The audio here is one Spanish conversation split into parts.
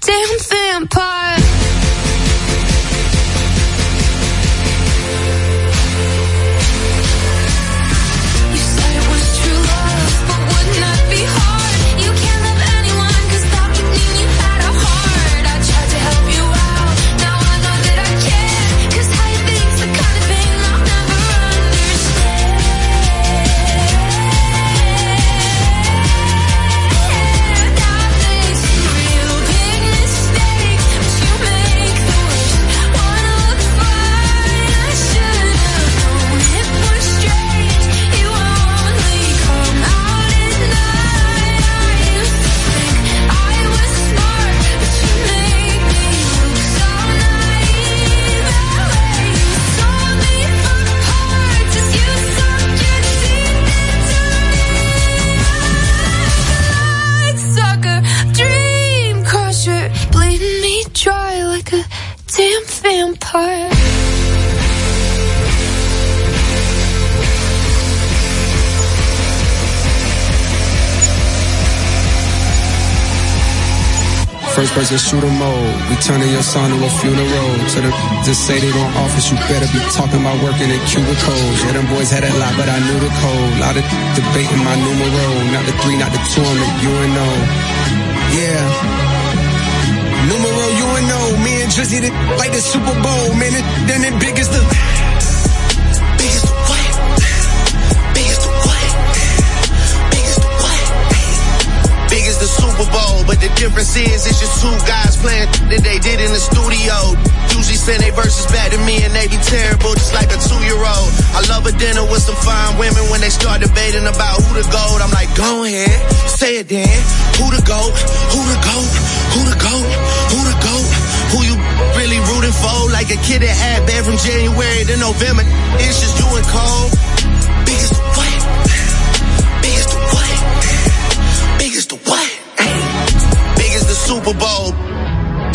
damn vampire. First person shooter mode. We turning your son to a funeral. To the just say they gon' office, you better be talking about working in cubicles. Yeah, them boys had a lot, but I knew the code. Lot of debating my numero. Not the three, not the two, I'm the UNO. Yeah. Numero UNO. Me and Drizzy like the Super Bowl. Man, then it big as the. The Super Bowl, but the difference is it's just two guys playing that they did in the studio. Usually send they verses back to me and they be terrible, just like a two-year-old. I love a dinner with some fine women when they start debating about who the goat. I'm like, go ahead, say it then. Who the goat? Who the goat? Who the goat? Who the goat? Who you really rooting for? Like a kid that had bad from January to November. It's just you and Cole. Big Super Bowl.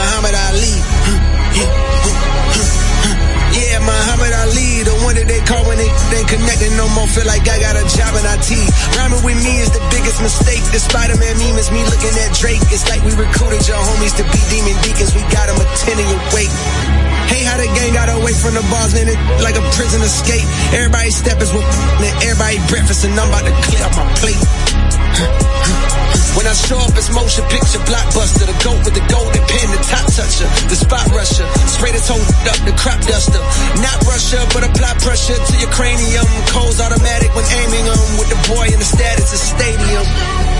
Muhammad Ali. Yeah, Muhammad Ali, the one that they call when they ain't connected no more. Feel like I got a job in IT. Rhyming with me is the biggest mistake. The Spider-Man meme is me looking at Drake. It's like we recruited your homies to be demon deacons. We got them a 10 in your wake. Hey, how the gang got away from the bars, man, it like a prison escape. Everybody steppers with and everybody breakfast, and I'm about to clear up my plate. When I show up, it's motion picture blockbuster. The goat with the golden pen, the top toucher, the spot rusher. Spray this whole up, the crop duster. Not Russia, but apply pressure to your cranium. Cold's automatic when aiming them. With the boy in the status of stadium.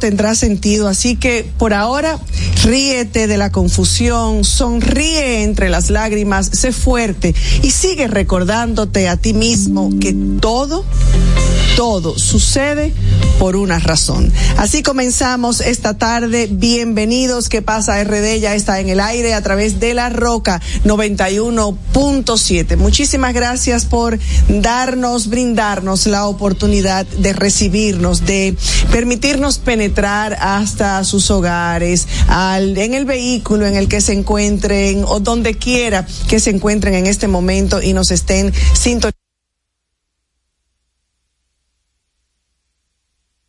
Tendrá sentido, así que por ahora ríete de la confusión, sonríe entre las lágrimas, sé fuerte y sigue recordándote a ti mismo que todo todo sucede por una razón. Así comenzamos esta tarde. Bienvenidos. ¿Qué pasa? RD ya está en el aire a través de la Roca 91.7. Muchísimas gracias por darnos, brindarnos la oportunidad de recibirnos, de permitirnos penetrar hasta sus hogares, al, en el vehículo en el que se encuentren o donde quiera que se encuentren en este momento y nos estén sintonizando.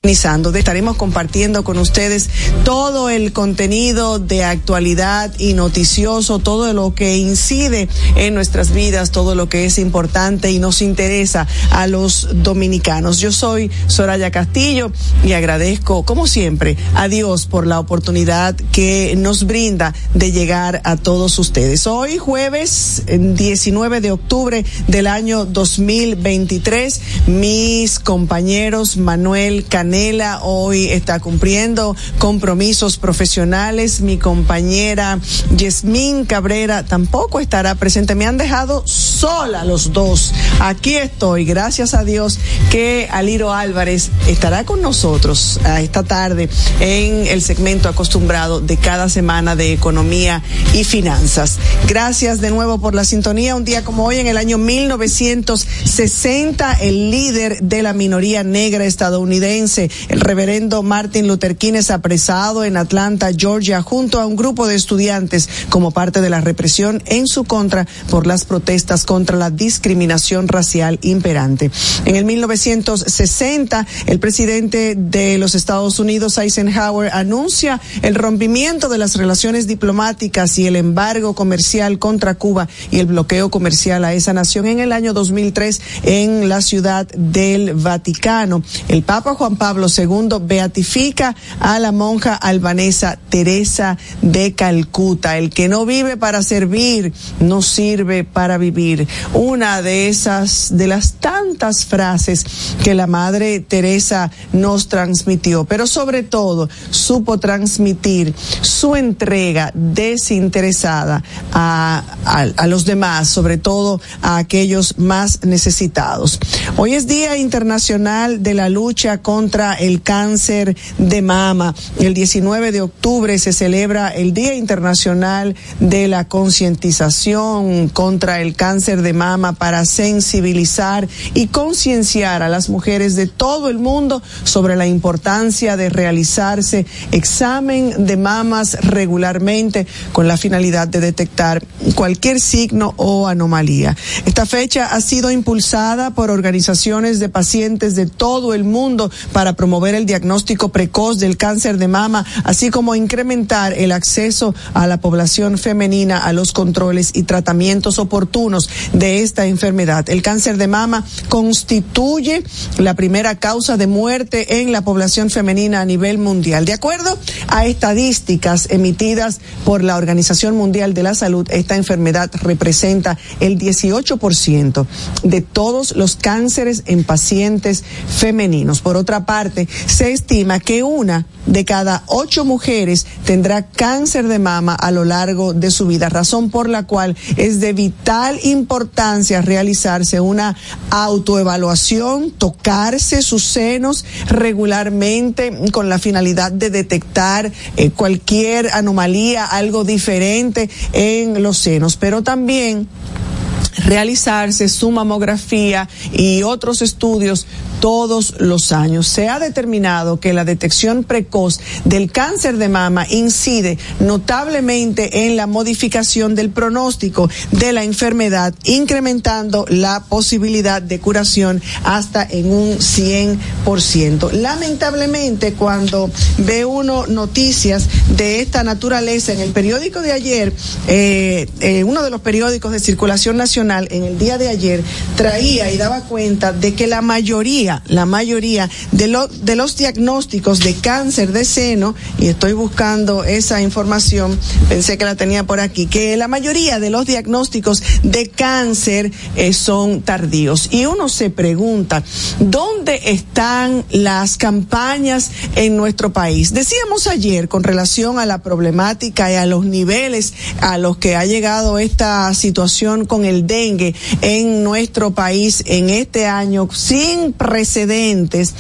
Estaremos compartiendo con ustedes todo el contenido de actualidad y noticioso, todo lo que incide en nuestras vidas, todo lo que es importante y nos interesa a los dominicanos. Yo soy Soraya Castillo y agradezco, como siempre, a Dios por la oportunidad que nos brinda de llegar a todos ustedes. Hoy, jueves 19 de octubre del año 2023, mis compañeros Manuel Canel hoy está cumpliendo compromisos profesionales. Mi compañera Yasmín Cabrera tampoco estará presente. Me han dejado sola los dos. Aquí estoy, gracias a Dios que Aliro Álvarez estará con nosotros esta tarde en el segmento acostumbrado de cada semana de economía y finanzas. Gracias de nuevo por la sintonía. Un día como hoy, en el año 1960, el líder de la minoría negra estadounidense el reverendo Martin Luther King es apresado en Atlanta, Georgia, junto a un grupo de estudiantes como parte de la represión en su contra por las protestas contra la discriminación racial imperante. En el 1960, el presidente de los Estados Unidos, Eisenhower, anuncia el rompimiento de las relaciones diplomáticas y el embargo comercial contra Cuba y el bloqueo comercial a esa nación en el año 2003 en la ciudad del Vaticano. El Papa Juan Pablo Pablo II beatifica a la monja albanesa Teresa de Calcuta. El que no vive para servir, no sirve para vivir. Una de esas, de las tantas frases que la Madre Teresa nos transmitió, pero sobre todo supo transmitir su entrega desinteresada a, a, a los demás, sobre todo a aquellos más necesitados. Hoy es Día Internacional de la Lucha contra el cáncer de mama. El 19 de octubre se celebra el Día Internacional de la Concientización contra el cáncer de mama para sensibilizar y concienciar a las mujeres de todo el mundo sobre la importancia de realizarse examen de mamas regularmente con la finalidad de detectar cualquier signo o anomalía. Esta fecha ha sido impulsada por organizaciones de pacientes de todo el mundo para promover el diagnóstico precoz del cáncer de mama, así como incrementar el acceso a la población femenina a los controles y tratamientos oportunos de esta enfermedad. El cáncer de mama constituye la primera causa de muerte en la población femenina a nivel mundial. De acuerdo a estadísticas emitidas por la Organización Mundial de la Salud, esta enfermedad representa el 18% de todos los cánceres en pacientes femeninos. Por otra parte, se estima que una de cada ocho mujeres tendrá cáncer de mama a lo largo de su vida, razón por la cual es de vital importancia realizarse una autoevaluación, tocarse sus senos regularmente con la finalidad de detectar eh, cualquier anomalía, algo diferente en los senos, pero también realizarse su mamografía y otros estudios todos los años. Se ha determinado que la detección precoz del cáncer de mama incide notablemente en la modificación del pronóstico de la enfermedad, incrementando la posibilidad de curación hasta en un 100%. Lamentablemente, cuando ve uno noticias de esta naturaleza en el periódico de ayer, eh, eh, uno de los periódicos de circulación nacional en el día de ayer traía y daba cuenta de que la mayoría la mayoría de, los diagnósticos de cáncer de seno, y estoy buscando esa información, pensé que la tenía por aquí, que la mayoría de los diagnósticos de cáncer eh, son tardíos. Y uno se pregunta, ¿dónde están las campañas en nuestro país? Decíamos ayer con relación a la problemática y a los niveles a los que ha llegado esta situación con el dengue en nuestro país en este año sin precedentes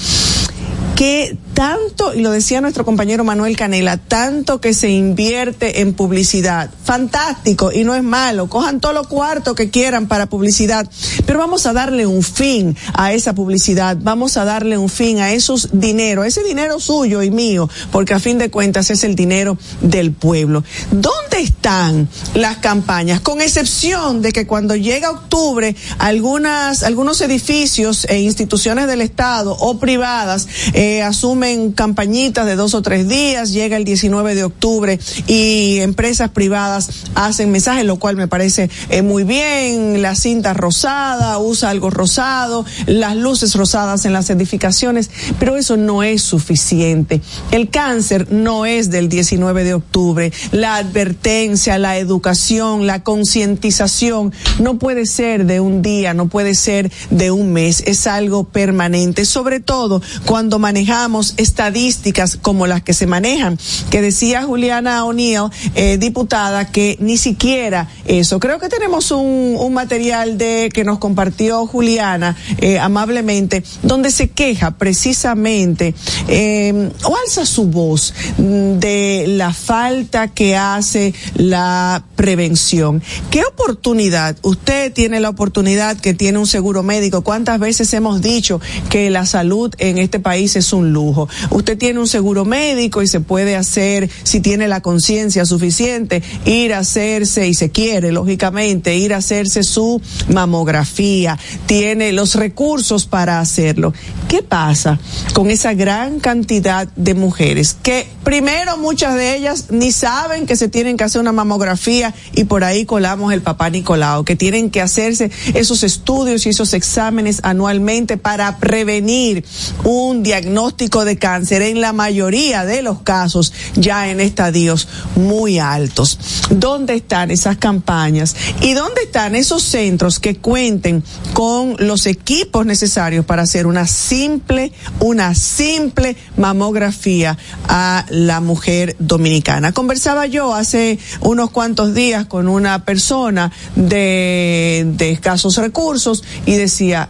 que tanto, y lo decía nuestro compañero Manuel Canela, tanto que se invierte en publicidad. Fantástico, y no es malo. Cojan todos los cuartos que quieran para publicidad, pero vamos a darle un fin a esa publicidad, vamos a darle un fin a esos dinero, ese dinero suyo y mío, porque a fin de cuentas es el dinero del pueblo. ¿Dónde están las campañas? Con excepción de que cuando llega octubre, algunas, algunos edificios e instituciones del Estado o privadas eh, asumen en campañitas de dos o tres días, llega el 19 de octubre y empresas privadas hacen mensajes, lo cual me parece eh, muy bien, la cinta rosada, usa algo rosado, las luces rosadas en las edificaciones, pero eso no es suficiente. El cáncer no es del 19 de octubre, la advertencia, la educación, la concientización no puede ser de un día, no puede ser de un mes, es algo permanente, sobre todo cuando manejamos estadísticas como las que se manejan, que decía Juliana O'Neill, eh, diputada, que ni siquiera eso. Creo que tenemos un, material de que nos compartió Juliana eh, amablemente, donde se queja precisamente eh, o alza su voz de la falta que hace la prevención. ¿Qué oportunidad? Usted tiene la oportunidad que tiene un seguro médico. ¿Cuántas veces hemos dicho que la salud en este país es un lujo? Usted tiene un seguro médico y se puede hacer, si tiene la conciencia suficiente, ir a hacerse, y se quiere, lógicamente, ir a hacerse su mamografía. Tiene los recursos para hacerlo. ¿Qué pasa con esa gran cantidad de mujeres que primero muchas de ellas ni saben que se tienen que hacer una mamografía y por ahí colamos el papá Nicolau, que tienen que hacerse esos estudios y esos exámenes anualmente para prevenir un diagnóstico cáncer en la mayoría de los casos ya en estadios muy altos. ¿Dónde están esas campañas? ¿Y dónde están esos centros que cuenten con los equipos necesarios para hacer una simple, una simple mamografía a la mujer dominicana? Conversaba yo hace unos cuantos días con una persona de escasos recursos y decía,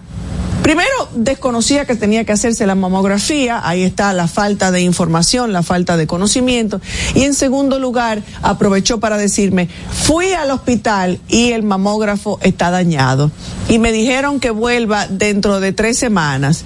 Primero, desconocía que tenía que hacerse la mamografía, ahí está la falta de información, la falta de conocimiento. Y en segundo lugar, aprovechó para decirme, fui al hospital y el mamógrafo está dañado. Y me dijeron que vuelva dentro de tres semanas.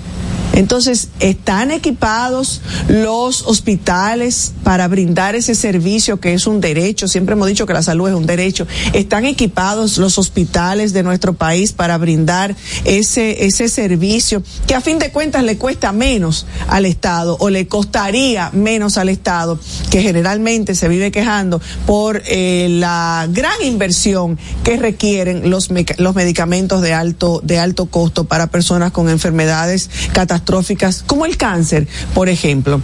Entonces, ¿están equipados los hospitales para brindar ese servicio que es un derecho? Siempre hemos dicho que la salud es un derecho. ¿Están equipados los hospitales de nuestro país para brindar ese, ese servicio que a fin de cuentas le cuesta menos al Estado o le costaría menos al Estado, que generalmente se vive quejando por eh, la gran inversión que requieren los, los medicamentos de alto, de alto costo para personas con enfermedades catastróficas como el cáncer, por ejemplo.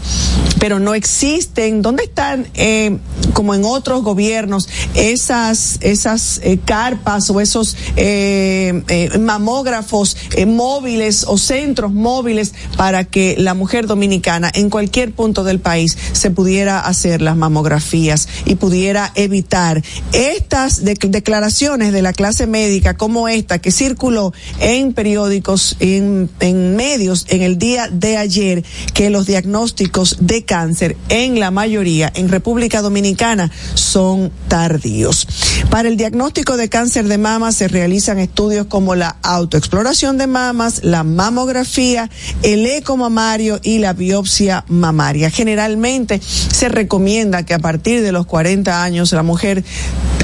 Pero no existen, ¿dónde están, eh, como en otros gobiernos, esas, esas eh, carpas o esos eh, mamógrafos móviles o centros móviles para que la mujer dominicana en cualquier punto del país se pudiera hacer las mamografías y pudiera evitar estas declaraciones de la clase médica como esta que circuló en periódicos, en, en medios en el el día de ayer que los diagnósticos de cáncer en la mayoría en República Dominicana son tardíos. Para el diagnóstico de cáncer de mama se realizan estudios como la autoexploración de mamas, la mamografía, el eco mamario y la biopsia mamaria. Generalmente se recomienda que a partir de los 40 años la mujer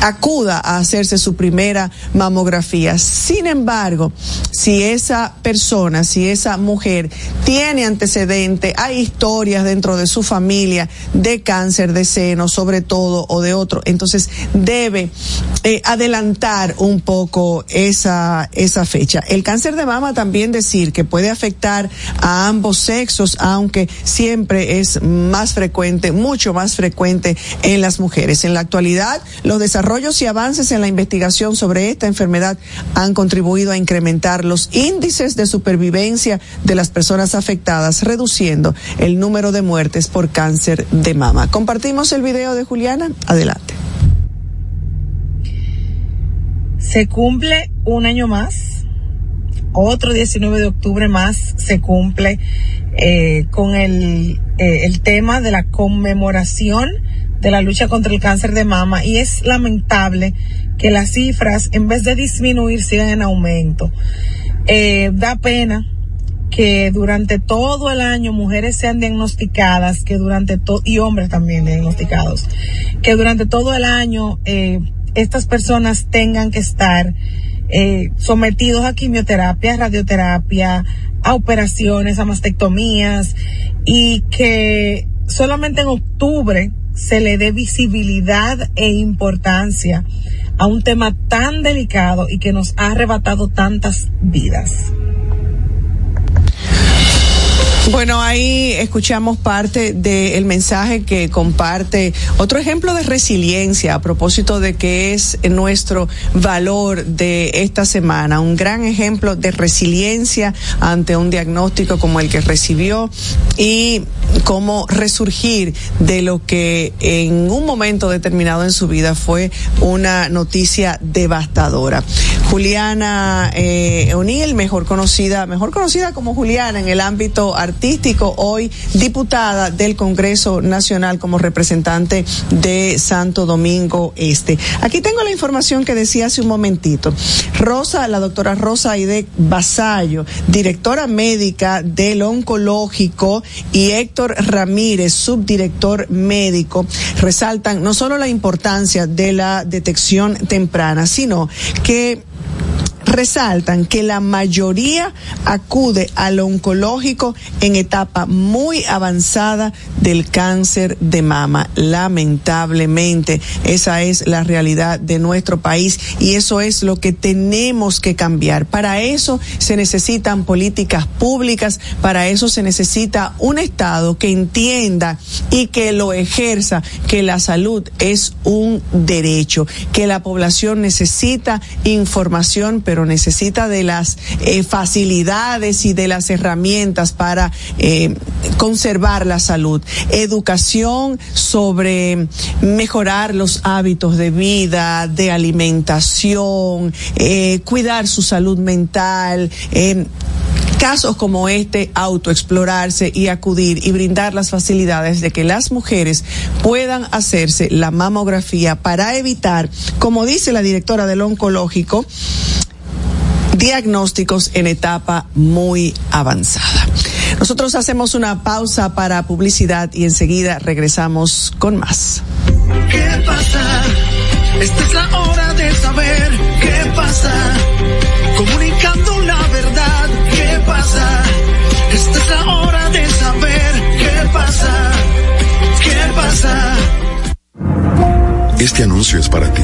acuda a hacerse su primera mamografía. Sin embargo, si esa persona, si esa mujer tiene antecedente, hay historias dentro de su familia de cáncer de seno, sobre todo, o de otro, entonces debe eh, adelantar un poco esa, esa fecha. El cáncer de mama también decir que puede afectar a ambos sexos, aunque siempre es más frecuente, mucho más frecuente en las mujeres. En la actualidad, los desarrollos y avances en la investigación sobre esta enfermedad han contribuido a incrementar los índices de supervivencia de las personas afectadas, reduciendo el número de muertes por cáncer de mama. Compartimos el video de Juliana. Adelante. Se cumple un año más, otro 19 de octubre más se cumple eh, con el, eh, el tema de la conmemoración de la lucha contra el cáncer de mama y es lamentable que las cifras en vez de disminuir sigan en aumento. Eh, da pena que durante todo el año mujeres sean diagnosticadas, que durante todo, y hombres también diagnosticados, que durante todo el año eh, estas personas tengan que estar eh, sometidos a quimioterapia, radioterapia, a operaciones, a mastectomías, y que solamente en octubre se le dé visibilidad e importancia a un tema tan delicado y que nos ha arrebatado tantas vidas. Bueno, ahí escuchamos parte del mensaje que comparte otro ejemplo de resiliencia a propósito de que es nuestro valor de esta semana, un gran ejemplo de resiliencia ante un diagnóstico como el que recibió y cómo resurgir de lo que en un momento determinado en su vida fue una noticia devastadora. Juliana eh, O'Neill, mejor conocida, mejor conocida como Juliana en el ámbito artístico, hoy diputada del Congreso Nacional como representante de Santo Domingo Este. Aquí tengo la información que decía hace un momentito. Rosa, la doctora Rosa Aide Basayo, directora médica del oncológico, y Héctor Ramírez, subdirector médico, resaltan no solo la importancia de la detección temprana, sino que resaltan que la mayoría acude al oncológico en etapa muy avanzada del cáncer de mama. Lamentablemente, esa es la realidad de nuestro país y eso es lo que tenemos que cambiar. Para eso se necesitan políticas públicas, para eso se necesita un Estado que entienda y que lo ejerza, que la salud es un derecho, que la población necesita información, pero necesita de las eh, facilidades y de las herramientas para eh, conservar la salud. Educación sobre mejorar los hábitos de vida, de alimentación, eh, cuidar su salud mental casos como este, autoexplorarse y acudir y brindar las facilidades de que las mujeres puedan hacerse la mamografía para evitar, como dice la directora del oncológico, diagnósticos en etapa muy avanzada. Nosotros hacemos una pausa para publicidad y enseguida regresamos con más. ¿Qué pasa? Esta es la hora de saber qué pasa. Comunicando la verdad, ¿qué pasa? Esta es la hora de saber qué pasa. ¿Qué pasa? Este anuncio es para ti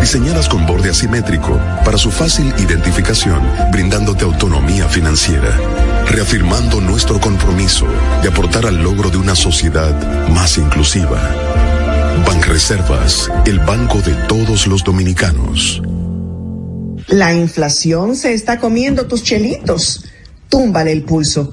diseñadas con borde asimétrico para su fácil identificación, brindándote autonomía financiera. reafirmando nuestro compromiso de aportar al logro de una sociedad más inclusiva. Banreservas, el banco de todos los dominicanos. La inflación se está comiendo tus chelitos. Túmbale el pulso.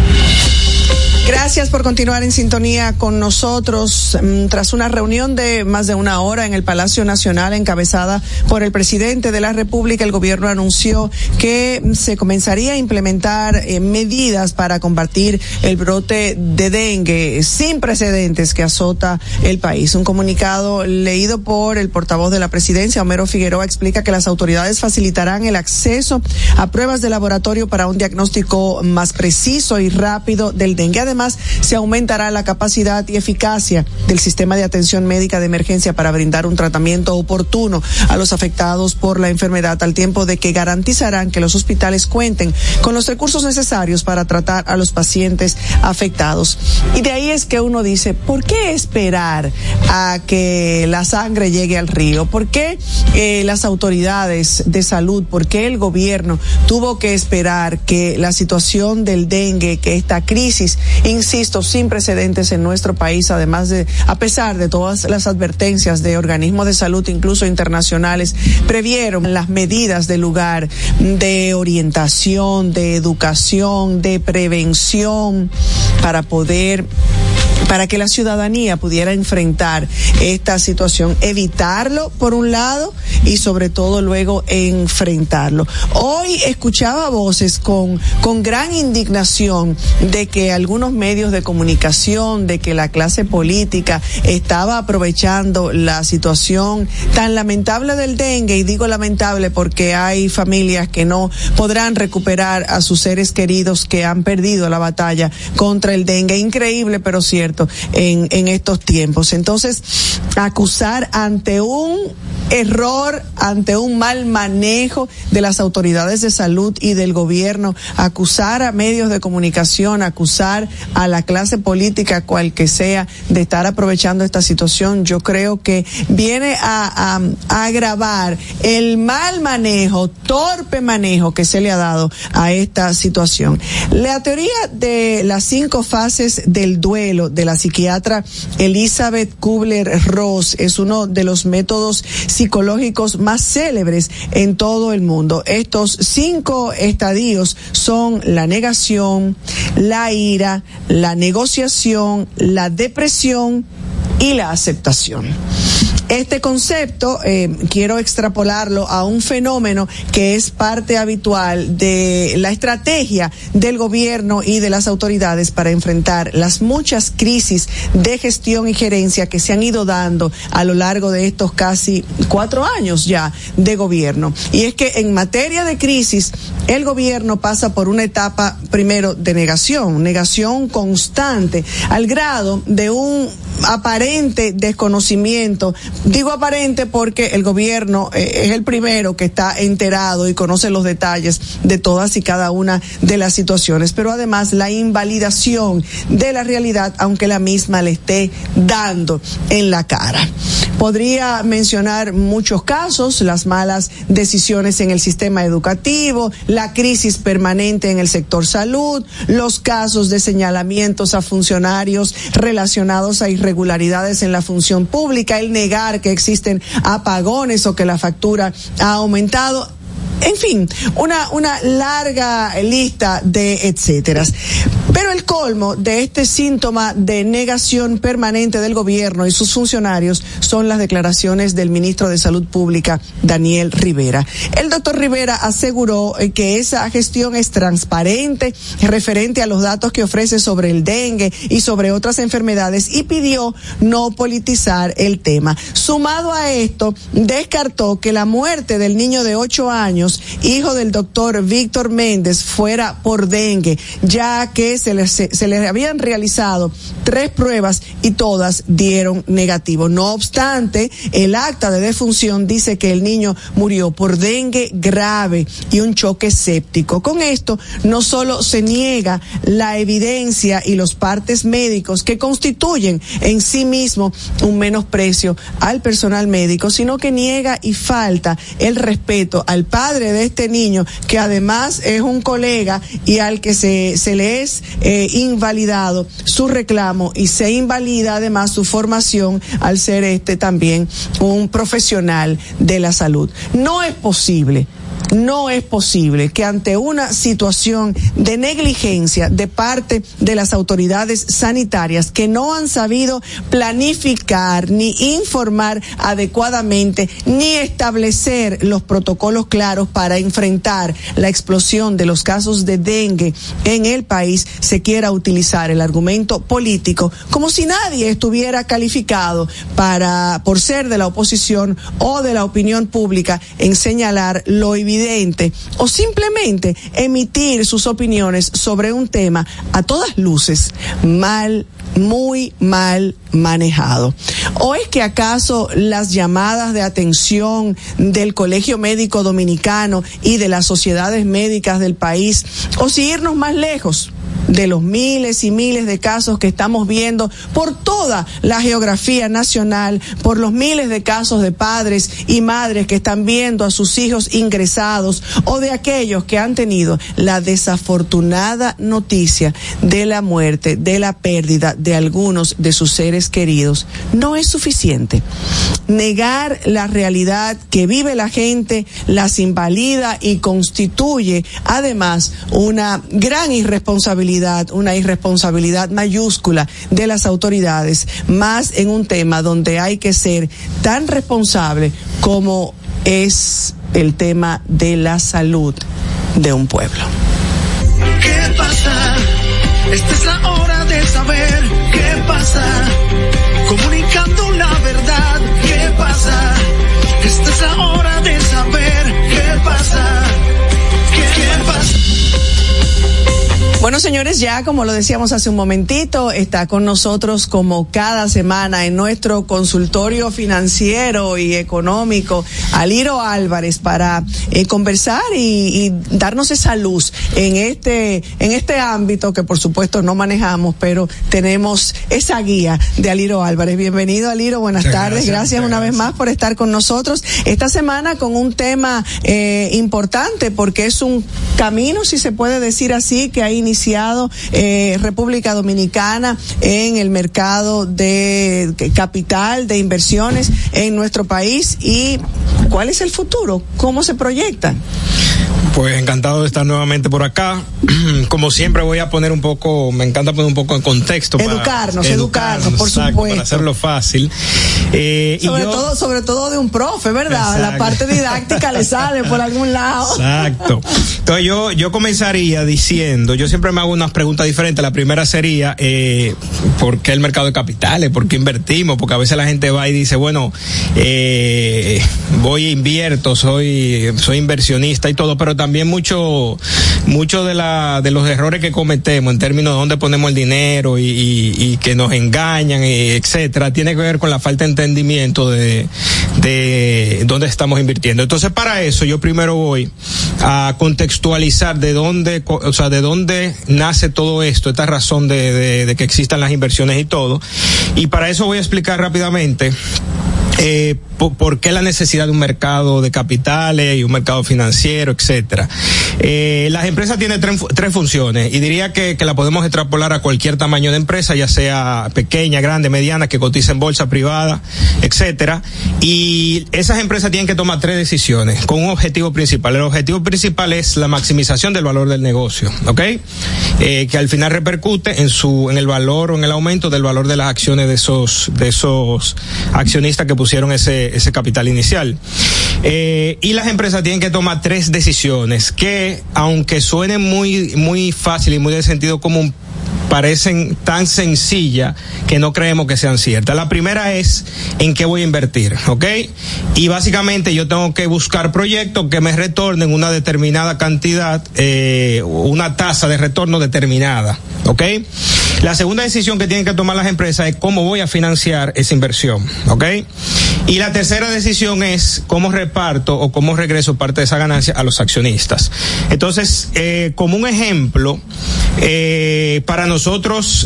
Gracias por continuar en sintonía con nosotros. Mm, Tras una reunión de más de una hora en el Palacio Nacional encabezada por el presidente de la República, el gobierno anunció que se comenzaría a implementar eh, medidas para combatir el brote de dengue sin precedentes que azota el país. Un comunicado leído por el portavoz de la presidencia, Homero Figueroa, explica que las autoridades facilitarán el acceso a pruebas de laboratorio para un diagnóstico más preciso y rápido del dengue. Además, se aumentará la capacidad y eficacia del sistema de atención médica de emergencia para brindar un tratamiento oportuno a los afectados por la enfermedad, al tiempo de que garantizarán que los hospitales cuenten con los recursos necesarios para tratar a los pacientes afectados. Y de ahí es que uno dice, ¿por qué esperar a que la sangre llegue al río? ¿Por qué eh, las autoridades de salud, por qué el gobierno tuvo que esperar que la situación del dengue, que esta crisis insisto, sin precedentes en nuestro país, además de, a pesar de todas las advertencias de organismos de salud, incluso internacionales, previeron las medidas de lugar de orientación, de educación, de prevención para poder para que la ciudadanía pudiera enfrentar esta situación, evitarlo por un lado y sobre todo luego enfrentarlo. Hoy escuchaba voces con, con gran indignación de que algunos medios de comunicación, de que la clase política estaba aprovechando la situación tan lamentable del dengue, y digo lamentable porque hay familias que no podrán recuperar a sus seres queridos que han perdido la batalla contra el dengue. Increíble, pero cierto, en, estos tiempos. Entonces, acusar ante un error, ante un mal manejo de las autoridades de salud y del gobierno, acusar a medios de comunicación, acusar a la clase política, cual que sea, de estar aprovechando esta situación, yo creo que viene a, agravar el mal manejo, torpe manejo que se le ha dado a esta situación. La teoría de las cinco fases del duelo de la psiquiatra Elizabeth Kubler-Ross es uno de los métodos psicológicos más célebres en todo el mundo. Estos cinco estadios son la negación, la ira, la negociación, la depresión y la aceptación. Este concepto eh, quiero extrapolarlo a un fenómeno que es parte habitual de la estrategia del gobierno y de las autoridades para enfrentar las muchas crisis de gestión y gerencia que se han ido dando a lo largo de estos casi cuatro años ya de gobierno. Y es que en materia de crisis, el gobierno pasa por una etapa primero de negación, negación constante, al grado de un aparente desconocimiento. Digo aparente porque el gobierno eh, es el primero que está enterado y conoce los detalles de todas y cada una de las situaciones, pero además la invalidación de la realidad, aunque la misma le esté dando en la cara. Podría mencionar muchos casos, las malas decisiones en el sistema educativo, la crisis permanente en el sector salud, los casos de señalamientos a funcionarios relacionados a irregularidades en la función pública, el negar que existen apagones o que la factura ha aumentado en fin, una, larga lista de etcéteras. Pero el colmo de este síntoma de negación permanente del gobierno y sus funcionarios son las declaraciones del ministro de Salud Pública, Daniel Rivera. El doctor Rivera aseguró eh, que esa gestión es transparente referente a los datos que ofrece sobre el dengue y sobre otras enfermedades y pidió no politizar el tema. Sumado a esto, descartó que la muerte del niño de ocho años hijo del doctor Víctor Méndez, fuera por dengue, ya que se les, se habían realizado tres pruebas y todas dieron negativo. No obstante, el acta de defunción dice que el niño murió por dengue grave y un choque séptico. Con esto, no solo se niega la evidencia y los partes médicos que constituyen en sí mismo un menosprecio al personal médico, sino que niega y falta el respeto al padre de este niño, que además es un colega y al que se, se le es eh, invalidado su reclamo y se invalida además su formación al ser este también un profesional de la salud. No es posible no es posible que ante una situación de negligencia de parte de las autoridades sanitarias que no han sabido planificar ni informar adecuadamente ni establecer los protocolos claros para enfrentar la explosión de los casos de dengue en el país, se quiera utilizar el argumento político como si nadie estuviera calificado para por ser de la oposición o de la opinión pública en señalar lo evidente o simplemente emitir sus opiniones sobre un tema a todas luces mal muy mal manejado. ¿O es que acaso las llamadas de atención del Colegio Médico Dominicano y de las sociedades médicas del país, o si irnos más lejos, de los miles y miles de casos que estamos viendo por toda la geografía nacional, por los miles de casos de padres y madres que están viendo a sus hijos ingresados o de aquellos que han tenido la desafortunada noticia de la muerte, de la pérdida de algunos de sus seres queridos, no es suficiente. Negar la realidad que vive la gente las invalida y constituye además una gran irresponsabilidad una irresponsabilidad mayúscula de las autoridades, más en un tema donde hay que ser tan responsable como es el tema de la salud de un pueblo. ¿Qué pasa? Esta es la hora de saber ya como lo decíamos hace un momentito, está con nosotros como cada semana en nuestro consultorio financiero y económico, Aliro Álvarez, para eh, conversar y, y, darnos esa luz en este, en este ámbito que por supuesto no manejamos, pero tenemos esa guía de Aliro Álvarez. Bienvenido, Aliro, buenas muchas tardes. Gracias, gracias una gracias. vez más por estar con nosotros esta semana con un tema eh, importante porque es un camino, si se puede decir así, que ha iniciado eh, República Dominicana en el mercado de capital, de inversiones en nuestro país y cuál es el futuro, cómo se proyecta. Pues encantado de estar nuevamente por acá. Como siempre voy a poner un poco, me encanta poner un poco en contexto. Educarnos, para, educarnos, por exacto, supuesto. Para hacerlo fácil. Eh, sobre y yo, todo, sobre todo de un profe, ¿verdad? Exacto. La parte didáctica le sale por algún lado. Exacto. Entonces yo, yo comenzaría diciendo, yo siempre me hago unas preguntas diferentes. La primera sería, eh, ¿por qué el mercado de capitales? ¿Por qué invertimos? Porque a veces la gente va y dice, bueno, eh, voy e invierto, soy, soy inversionista y todo, pero también mucho, mucho de la, de los errores que cometemos en términos de dónde ponemos el dinero y, y, que nos engañan, y etcétera, tiene que ver con la falta de entendimiento de, de dónde estamos invirtiendo. Entonces, para eso yo primero voy a contextualizar de dónde, o sea, de dónde nace todo esto, esta razón de, que existan las inversiones y todo. Y para eso voy a explicar rápidamente eh, por, qué la necesidad de un mercado de capitales y un mercado financiero, etcétera. Eh, las empresas tienen tres, funciones y diría que, la podemos extrapolar a cualquier tamaño de empresa, ya sea pequeña, grande, mediana, que cotiza en bolsa privada, etcétera. Y esas empresas tienen que tomar tres decisiones con un objetivo principal. El objetivo principal es la maximización del valor del negocio, ¿ok? Que al final repercute en su, en el valor o en el aumento del valor de las acciones de esos, de esos accionistas que pusieron ese, ese capital inicial. Eh, y las empresas tienen que tomar tres decisiones que, aunque suenen muy, muy fácil y muy de sentido común, parecen tan sencillas que no creemos que sean ciertas. La primera es en qué voy a invertir, ¿ok? Y básicamente yo tengo que buscar proyectos que me retornen una determinada cantidad, eh, una tasa de retorno determinada, ¿ok? La segunda decisión que tienen que tomar las empresas es cómo voy a financiar esa inversión, ¿ok? Y la tercera decisión es cómo reparto o cómo regreso parte de esa ganancia a los accionistas. Entonces, eh, como un ejemplo, eh, para nosotros,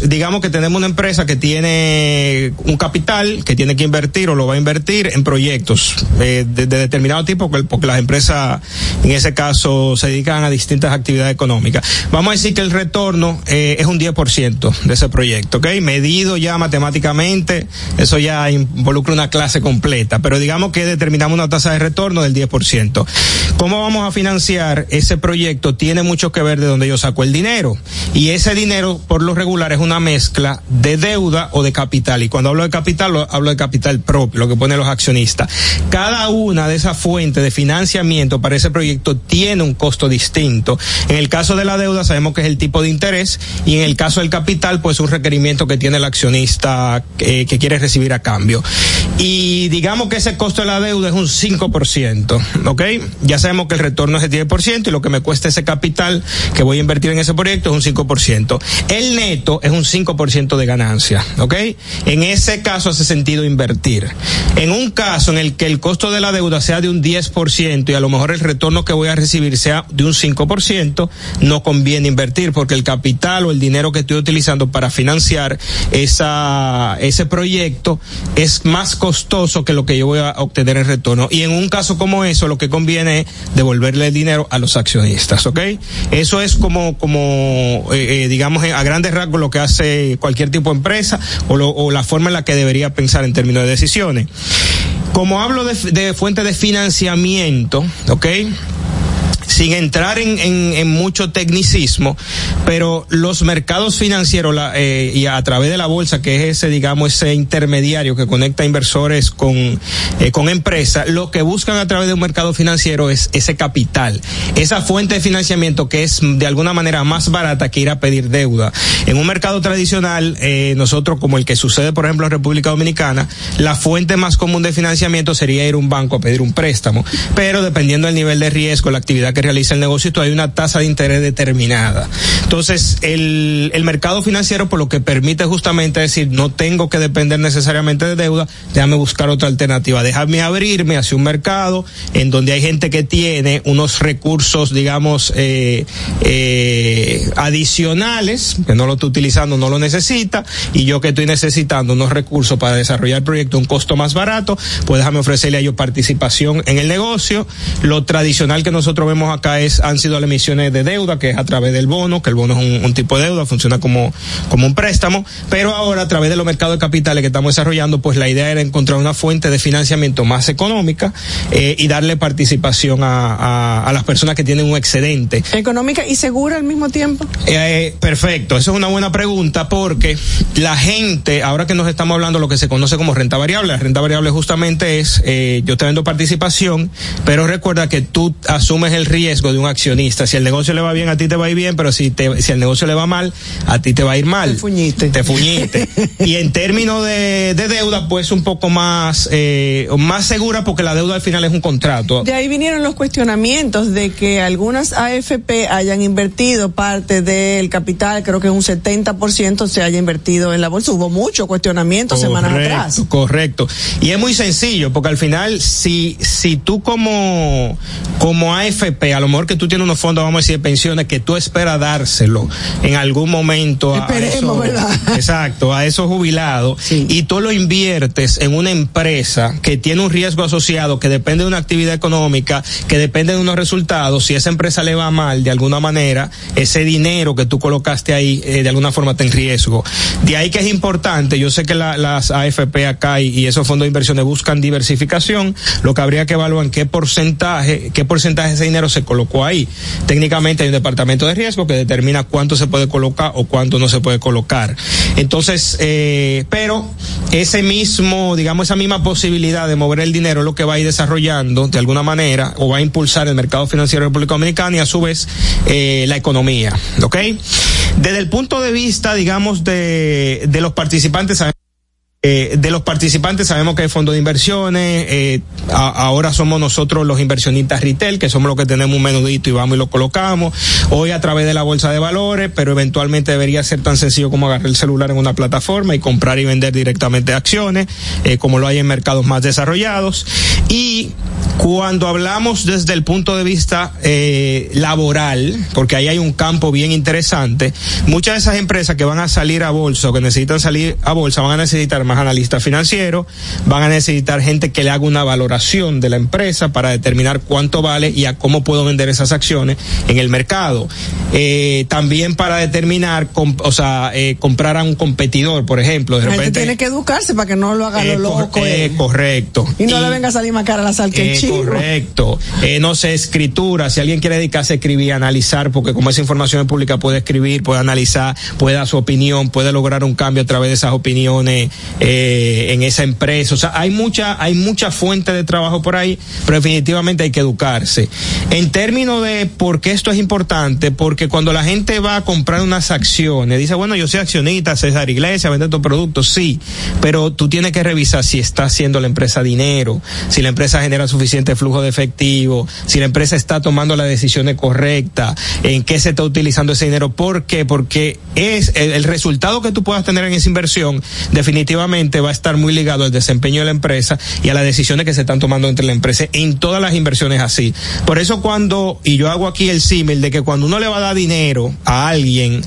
digamos que tenemos una empresa que tiene un capital que tiene que invertir o lo va a invertir en proyectos eh, de, de, determinado tipo, porque, las empresas en ese caso se dedican a distintas actividades económicas. Vamos a decir que el retorno eh, es un 10% de ese proyecto, ¿ok? Medido ya matemáticamente, eso ya involucra una clase completa, pero digamos que determinamos una tasa de retorno del 10%. ¿Cómo vamos a financiar ese proyecto? Tiene mucho que ver de dónde yo saco el dinero. Y ese dinero, por lo regular, es una mezcla de deuda o de capital. Y cuando hablo de capital, hablo de capital propio, lo que ponen los accionistas. Cada una de esas fuentes de financiamiento para ese proyecto tiene un costo distinto. En el caso de la deuda, sabemos que es el tipo de interés, y en el caso del capital, pues un requerimiento que tiene el accionista eh, que quiere recibir a cambio. Y digamos que ese costo de la deuda es un 5%, ¿ok? Ya sabemos que el retorno es el 10% y lo que me cuesta ese capital que voy a invertir en ese proyecto es un 5%. El neto es un 5% de ganancia, ¿ok? En ese caso hace sentido invertir. En un caso en el que el costo de la deuda sea de un 10% y a lo mejor el retorno que voy a recibir sea de un 5%, no conviene invertir porque el capital o el dinero que estoy utilizando para financiar esa, ese proyecto es más costoso que lo que yo voy a obtener en retorno. Y en un caso como eso, lo que conviene es devolverle el dinero a los accionistas, ¿ok? Eso es como, como, eh, eh, digamos, a grandes rasgos lo que hace cualquier tipo de empresa o, la forma en la que debería pensar en términos de decisiones. Como hablo de, de fuente de financiamiento, ¿ok? Sin entrar en, mucho tecnicismo, pero los mercados financieros eh, y a través de la bolsa, que es ese, digamos, ese intermediario que conecta inversores con, eh, con empresas, lo que buscan a través de un mercado financiero es ese capital, esa fuente de financiamiento que es de alguna manera más barata que ir a pedir deuda. En un mercado tradicional, eh, nosotros, como el que sucede, por ejemplo, en República Dominicana, la fuente más común de financiamiento sería ir a un banco a pedir un préstamo, pero dependiendo del nivel de riesgo, la actividad que realiza el negocio, hay una tasa de interés determinada. Entonces, el, el mercado financiero, por lo que permite justamente decir, no tengo que depender necesariamente de deuda, déjame buscar otra alternativa, déjame abrirme hacia un mercado en donde hay gente que tiene unos recursos, digamos, eh, eh, adicionales, que no lo estoy utilizando, no lo necesita, y yo que estoy necesitando unos recursos para desarrollar el proyecto a un costo más barato, pues déjame ofrecerle a ellos participación en el negocio. Lo tradicional que nosotros vemos tenemos acá es, han sido las emisiones de deuda, que es a través del bono, que el bono es un, un tipo de deuda, funciona como, como un préstamo, pero ahora a través de los mercados de capitales que estamos desarrollando, pues la idea era encontrar una fuente de financiamiento más económica eh, y darle participación a, a, a las personas que tienen un excedente. Económica y segura al mismo tiempo. Eh, perfecto, eso es una buena pregunta porque la gente, ahora que nos estamos hablando de lo que se conoce como renta variable, la renta variable justamente es, eh, yo te vendo participación, pero recuerda que tú asumes el riesgo de un accionista. Si el negocio le va bien, a ti te va a ir bien, pero si, te, si el negocio le va mal, a ti te va a ir mal. Te fuñiste. Te fuñiste. y en términos de, de deuda, pues un poco más, eh, más segura porque la deuda al final es un contrato. De ahí vinieron los cuestionamientos de que algunas AFP hayan invertido parte del capital, creo que un 70% se haya invertido en la bolsa. Hubo mucho cuestionamiento semanas atrás. Correcto. Y es muy sencillo, porque al final, si, si tú como, como AFP, a lo mejor que tú tienes unos fondos, vamos a decir, de pensiones, que tú esperas dárselo en algún momento a, Esperemos, esos- ¿verdad? exacto, a esos jubilados, y tú lo inviertes en una empresa que tiene un riesgo asociado, que depende de una actividad económica, que depende de unos resultados, si esa empresa le va mal de alguna manera, ese dinero que tú colocaste ahí, eh, de alguna forma está en riesgo. De ahí que es importante, yo sé que la- las AFP acá y, y esos fondos de inversiones buscan diversificación, lo que habría que evaluar en qué porcentaje, qué porcentaje de ese dinero se colocó ahí. Técnicamente hay un departamento de riesgo que determina cuánto se puede colocar o cuánto no se puede colocar. Entonces, eh, pero ese mismo, digamos, esa misma posibilidad de mover el dinero es lo que va a ir desarrollando de alguna manera o va a impulsar el mercado financiero de República Dominicana y a su vez eh, la economía. ¿Ok? Desde el punto de vista, digamos, de, de los participantes, eh, de los participantes sabemos que hay fondos de inversiones, eh, ahora somos nosotros los inversionistas retail, que somos los que tenemos un menudito y vamos y lo colocamos, hoy a través de la bolsa de valores, pero eventualmente debería ser tan sencillo como agarrar el celular en una plataforma y comprar y vender directamente acciones, eh, como lo hay en mercados más desarrollados. Y cuando hablamos desde el punto de vista laboral, porque ahí hay un campo bien interesante, muchas de esas empresas que van a salir a bolsa o que necesitan salir a bolsa van a necesitar más analistas financieros, van a necesitar gente que le haga una valoración de la empresa para determinar cuánto vale y a cómo puedo vender esas acciones en el mercado. Eh, también para determinar, o sea, eh, comprar a un competidor, por ejemplo, de repente. tiene que educarse para que no lo haga Eh, lo loco. eh, correcto. Y no le venga a salir más cara la sal que el Eh, chivo. correcto. No sé, escritura. Si alguien quiere dedicarse a escribir, a analizar, porque como esa información es pública, puede escribir, puede analizar, puede dar su opinión, puede lograr un cambio a través de esas opiniones eh, en esa empresa. O sea, hay mucha, hay mucha fuente de trabajo por ahí, pero definitivamente hay que educarse. En términos de por qué esto es importante, porque cuando la gente va a comprar unas acciones, dice, bueno, yo soy accionista, César Iglesia, vende estos productos, sí, pero tú tienes que revisar si está haciendo la empresa dinero, si la empresa genera suficiente flujo de efectivo, si la empresa está tomando las decisiones correctas, en qué se está utilizando ese dinero. ¿Por qué? Porque es el, el resultado que tú puedas tener en esa inversión va a estar muy ligado al desempeño de la empresa y a las decisiones que se están tomando entre la empresa en todas las inversiones así. Por eso cuando, y yo hago aquí el símil de que cuando uno le va a dar dinero a alguien,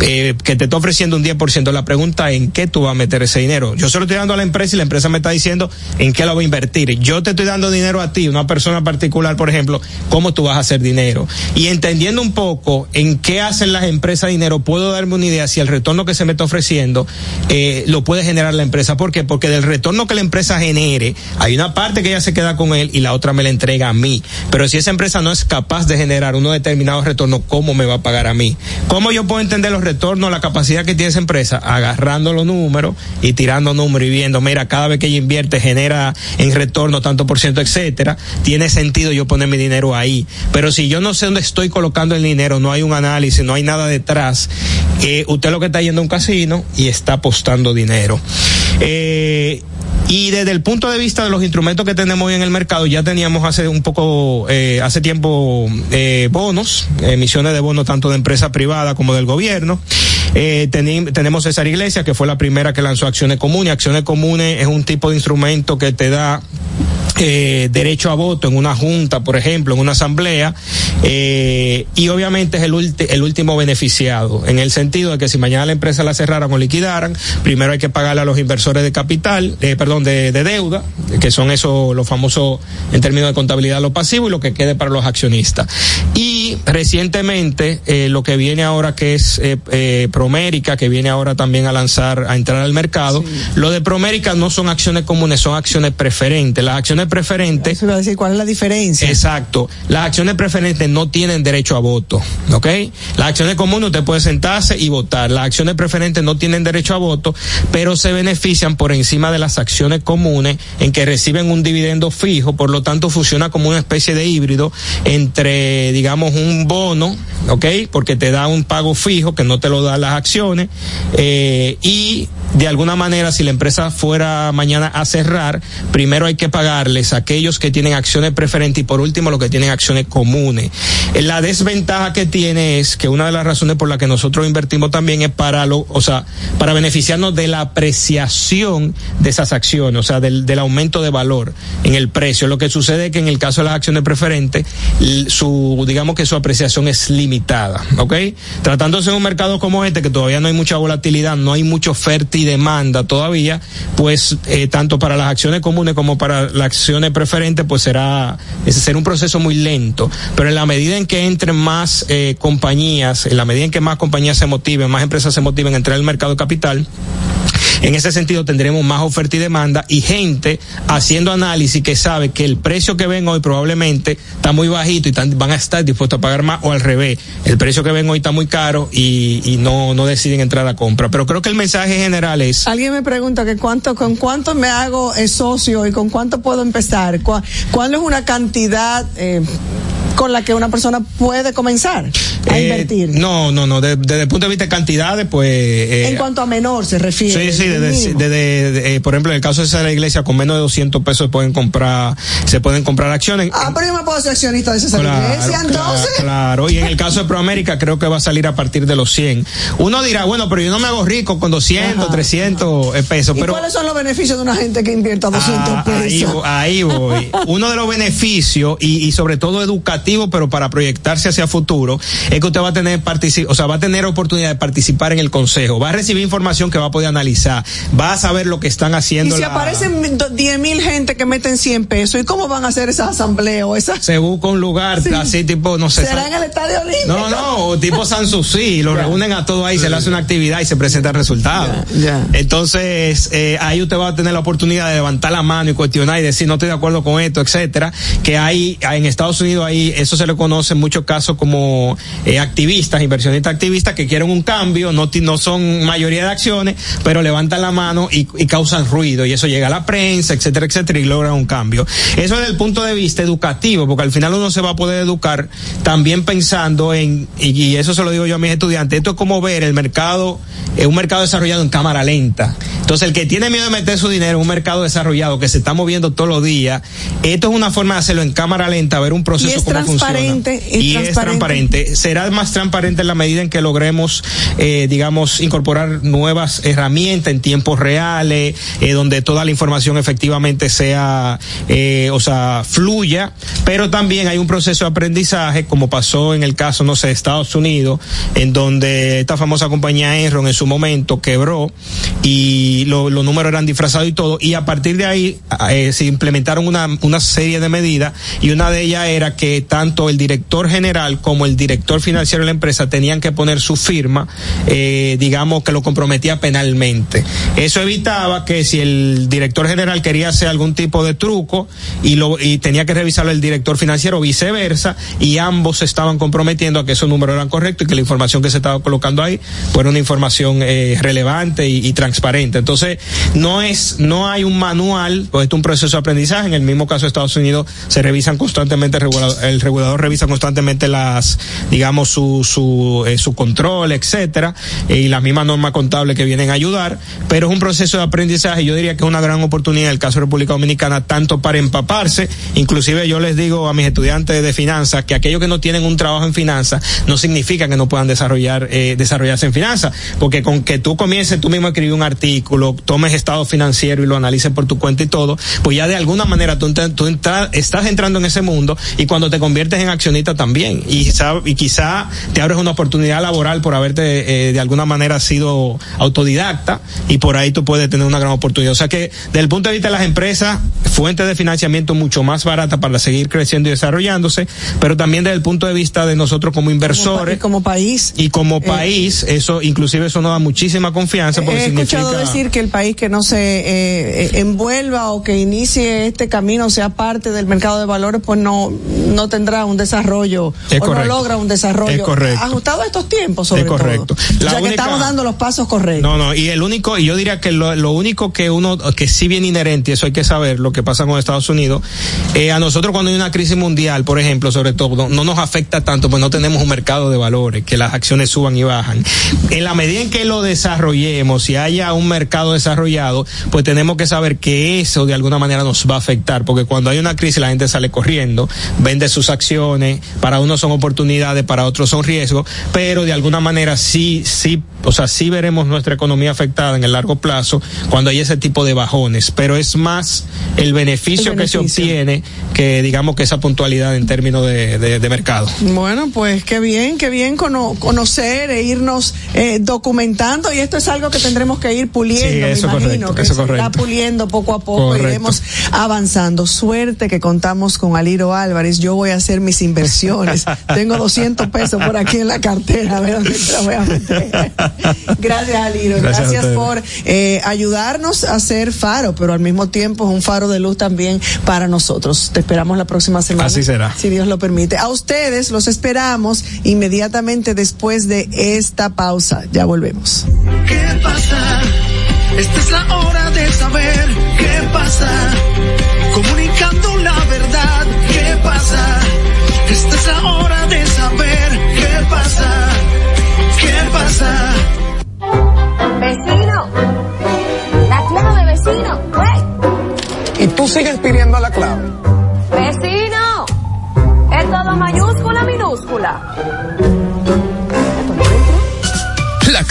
eh, que te está ofreciendo un 10%, la pregunta es en qué tú vas a meter ese dinero. Yo se lo estoy dando a la empresa y la empresa me está diciendo en qué lo voy a invertir. Yo te estoy dando dinero a ti, una persona particular, por ejemplo, cómo tú vas a hacer dinero. Y entendiendo un poco en qué hacen las empresas dinero, puedo darme una idea si el retorno que se me está ofreciendo eh, lo puede generar la empresa. ¿Por qué? Porque del retorno que la empresa genere, hay una parte que ella se queda con él y la otra me la entrega a mí. Pero si esa empresa no es capaz de generar unos determinados retornos, ¿cómo me va a pagar a mí? ¿Cómo yo puedo entender los retornos, la capacidad que tiene esa empresa? Agarrando los números y tirando números y viendo, mira, cada vez que ella invierte genera en retorno tanto por ciento, etcétera, tiene sentido yo poner mi dinero ahí. Pero si yo no sé dónde estoy colocando el dinero, no hay un análisis, no hay nada detrás, eh, usted lo que está yendo a un casino y está apostando dinero. Eh, y desde el punto de vista de los instrumentos que tenemos hoy en el mercado, ya teníamos hace un poco, eh, hace tiempo, eh, bonos, emisiones de bonos tanto de empresa privada como del gobierno. Eh, tenemos César Iglesias, que fue la primera que lanzó Acciones Comunes. Acciones Comunes es un tipo de instrumento que te da eh, derecho a voto en una junta, por ejemplo, en una asamblea, eh, y obviamente es el, ulti- el último beneficiado, en el sentido de que si mañana la empresa la cerraran o liquidaran, primero hay que pagarle a los inversores de capital, eh, perdón, de, de deuda, que son esos, los famosos, en términos de contabilidad, los pasivos, y lo que quede para los accionistas. Y recientemente, eh, lo que viene ahora que es Promérica, que viene ahora también a lanzar, a entrar al mercado, lo de Promérica no son acciones comunes, son acciones preferentes. Las acciones preferentes. A decir cuál es la diferencia. Exacto. Las acciones preferentes no tienen derecho a voto, ¿ok? Las acciones comunes usted puede sentarse y votar. Las acciones preferentes no tienen derecho a voto, pero se benefician por encima de las acciones comunes en que reciben un dividendo fijo, por lo tanto funciona como una especie de híbrido entre, digamos, un bono, ¿ok? Porque te da un pago fijo que no te lo dan las acciones eh, y de alguna manera si la empresa fuera mañana a cerrar, primero hay que pagarles a aquellos que tienen acciones preferentes y por último los que tienen acciones comunes. Eh, La desventaja que tiene es que una de las razones por las que nosotros invertimos también es para lo, o sea, para beneficiarnos de la apreciación de esas acciones, o sea, del, aumento de valor en el precio. Lo que sucede es que en el caso de las acciones preferentes, su, digamos que su apreciación es limitada, ¿ok? Tratándose de un mercado como este, que todavía no hay mucha volatilidad, no hay mucha oferta y demanda todavía, pues eh, tanto para las acciones comunes como para las acciones preferentes, pues será, ese será un proceso muy lento. Pero en la medida en que entren más eh, compañías, en la medida en que más compañías se motiven, más empresas se motiven a entrar al mercado capital, en ese sentido tendremos más oferta y demanda y gente haciendo análisis que sabe que el precio que ven hoy probablemente está muy bajito y van a estar dispuestos a pagar más o al revés. El precio que ven hoy está muy caro y, y no, no deciden entrar a compra. Pero creo que el mensaje general es... Alguien me pregunta que cuánto, con cuánto me hago eh, socio y con cuánto puedo empezar. ¿Cuál, cuál es una cantidad eh, con la que una persona puede comenzar a eh, invertir? No, no, no. de- Desde el punto de vista de cantidades, pues... eh, en cuanto a menor se refiere. Sí, sí, desde, eh, por ejemplo, en el caso de esa iglesia, con menos de 200 pesos pueden comprar, se pueden comprar acciones. Ah, pero yo me puedo ser accionista de esa Claro, iglesia, entonces. claro, claro. Y en el caso de Proamérica creo que va a salir a partir de los 100. Uno dirá, bueno, pero yo no me hago rico con 200, 300 eh, pesos, ¿Y pero cuáles son los beneficios de una gente que invierta 200 Ah, ahí, pesos? vo- ahí voy. Uno de los beneficios y, y sobre todo educativo, pero para proyectarse hacia futuro, es que usted va a tener o sea, va a tener oportunidad de participar en el consejo, va a recibir información que va a poder analizar, va a saber lo que están Y haciendo. si la- aparecen 10 mil gente que meten 100 pesos, ¿y cómo van a hacer esa asamblea o esa? se busca un lugar Sí. así tipo, no sé. ¿Será San- en el Estadio Olímpico? No, no, tipo Sanssouci, lo reúnen a todo ahí, se le hace una actividad y se presenta el resultado. Entonces, eh, ahí usted va a tener la oportunidad de levantar la mano y cuestionar y decir no estoy de acuerdo con esto, etcétera. Que hay, en Estados Unidos eso se le conoce en muchos casos como eh, activistas, inversionistas activistas que quieren un cambio, no, no son mayoría de acciones, pero levantan la mano y, y causan ruido y eso llega a la prensa, etcétera, etcétera, y logran un cambio. Eso desde el punto de vista educativo, porque al final uno se va a poder educar también pensando en, y, y eso se lo digo yo a mis estudiantes, esto es como ver el mercado, eh, un mercado desarrollado en cámara lenta. Entonces, el que tiene miedo de meter su dinero en un mercado desarrollado que se está moviendo todos los días, esto es una forma de hacerlo en cámara lenta, ver un proceso Y transparente, funciona. es Y es transparente. transparente. Será más transparente en la medida en que logremos, eh, digamos, incorporar nuevas herramientas en tiempos reales, eh, donde toda la información efectivamente sea, eh, o sea, fluya, pero también hay un proceso de aprendizaje, como pasó en el caso, no sé, de Estados Unidos, en donde esta famosa compañía Enron en su momento quebró y lo- los números eran disfrazados y todo, y a partir de ahí eh, se implementaron una, una serie de medidas y una de ellas era que tanto el director general como el director financiero de la empresa tenían que poner su firma, eh, digamos que lo comprometía penalmente. Eso evitaba que si el director general quería hacer algún tipo de truco y lo y tenía que revisarlo el director financiero viceversa y ambos se estaban comprometiendo a que esos números eran correctos y que la información que se estaba colocando ahí fuera una información eh, relevante y, transparente. Entonces, no es no hay un manual, pues es un proceso de aprendizaje. En el mismo caso de Estados Unidos se revisan constantemente el el regulador revisa constantemente las, digamos, su, su, eh, su control, etcétera, y las mismas normas contables que vienen a ayudar, pero es un proceso de aprendizaje, yo diría que es una gran oportunidad en el caso de República Dominicana, tanto para empaparse, inclusive yo les digo a mis estudiantes de finanzas que aquellos que no tienen un trabajo en finanzas no significa que no puedan desarrollar, eh, desarrollarse en finanzas, porque con que tú comiences tú mismo a escribir un artículo, tomes estado financiero y lo analices por tu cuenta y todo, pues ya de alguna manera tú, tú estás entrando en ese mundo y cuando te conviertes en accionista también, y, y quizá te abres una oportunidad laboral por haberte eh, de alguna manera sido autodidacta y por ahí tú puedes tener una gran oportunidad. O sea que desde el punto de vista de las empresas, fuentes de financiamiento mucho más barata para seguir creciendo y desarrollándose, pero también desde el punto de vista de nosotros como inversores. Como, país. Y como eh, país, eso inclusive eso nos da muchísima confianza. Porque he escuchado decir que el país que no se eh, eh, envuelva o que inicie este camino, sea parte del mercado de valores, pues no, no tendrá un desarrollo o no logra un desarrollo ajustado a estos tiempos, sobre es correcto. todo. que estamos dando los pasos correctos. No, no, y el único, y yo diría que lo, lo único que uno, que sí viene inherente, y eso hay que saber, lo que pasa con Estados Unidos, eh, a nosotros cuando hay una crisis mundial, por ejemplo, sobre todo, no, nos afecta tanto, pues no tenemos un mercado de valores, que las acciones suban y bajan. En la medida en que lo desarrollemos, y haya un mercado desarrollado, pues tenemos que saber que eso de alguna manera nos va a afectar, porque cuando hay una crisis la gente sale corriendo, vende sus acciones, para unos son oportunidades, para otros son riesgos, pero de alguna manera sí, sí, o sea, sí veremos nuestra economía afectada en el largo plazo cuando hay ese tipo de bajones, pero es más el beneficio, que se obtiene que digamos que esa puntualidad en términos de, mercado. Bueno, pues qué bien, qué bien conocer e irnos eh, documentando y esto es algo que tendremos que ir puliendo, me imagino, que se irá puliendo poco a poco, iremos avanzando. Suerte que contamos con Aliro Álvarez, yo voy a hacer mis inversiones. Tengo 200 pesos por aquí en la cartera, a ver dónde te la voy a meter. Gracias Aliro, gracias, por eh, ayudarnos a hacer faro, pero al mismo tiempo es un faro de luz también para nosotros. Te esperamos la próxima semana. Así será. Si Dios lo permite. A ustedes los esperamos inmediatamente después de esta pausa. Ya volvemos. ¿Qué pasa? Esta es la hora de saber qué pasa. Comunicando la verdad, ¿qué pasa? Esta es la hora de saber qué pasa. ¿Qué pasa? Vecino. La clave, vecino. ¿Y tú sigues pidiendo la clave? Vecino. Es todo mayúscula, minúscula.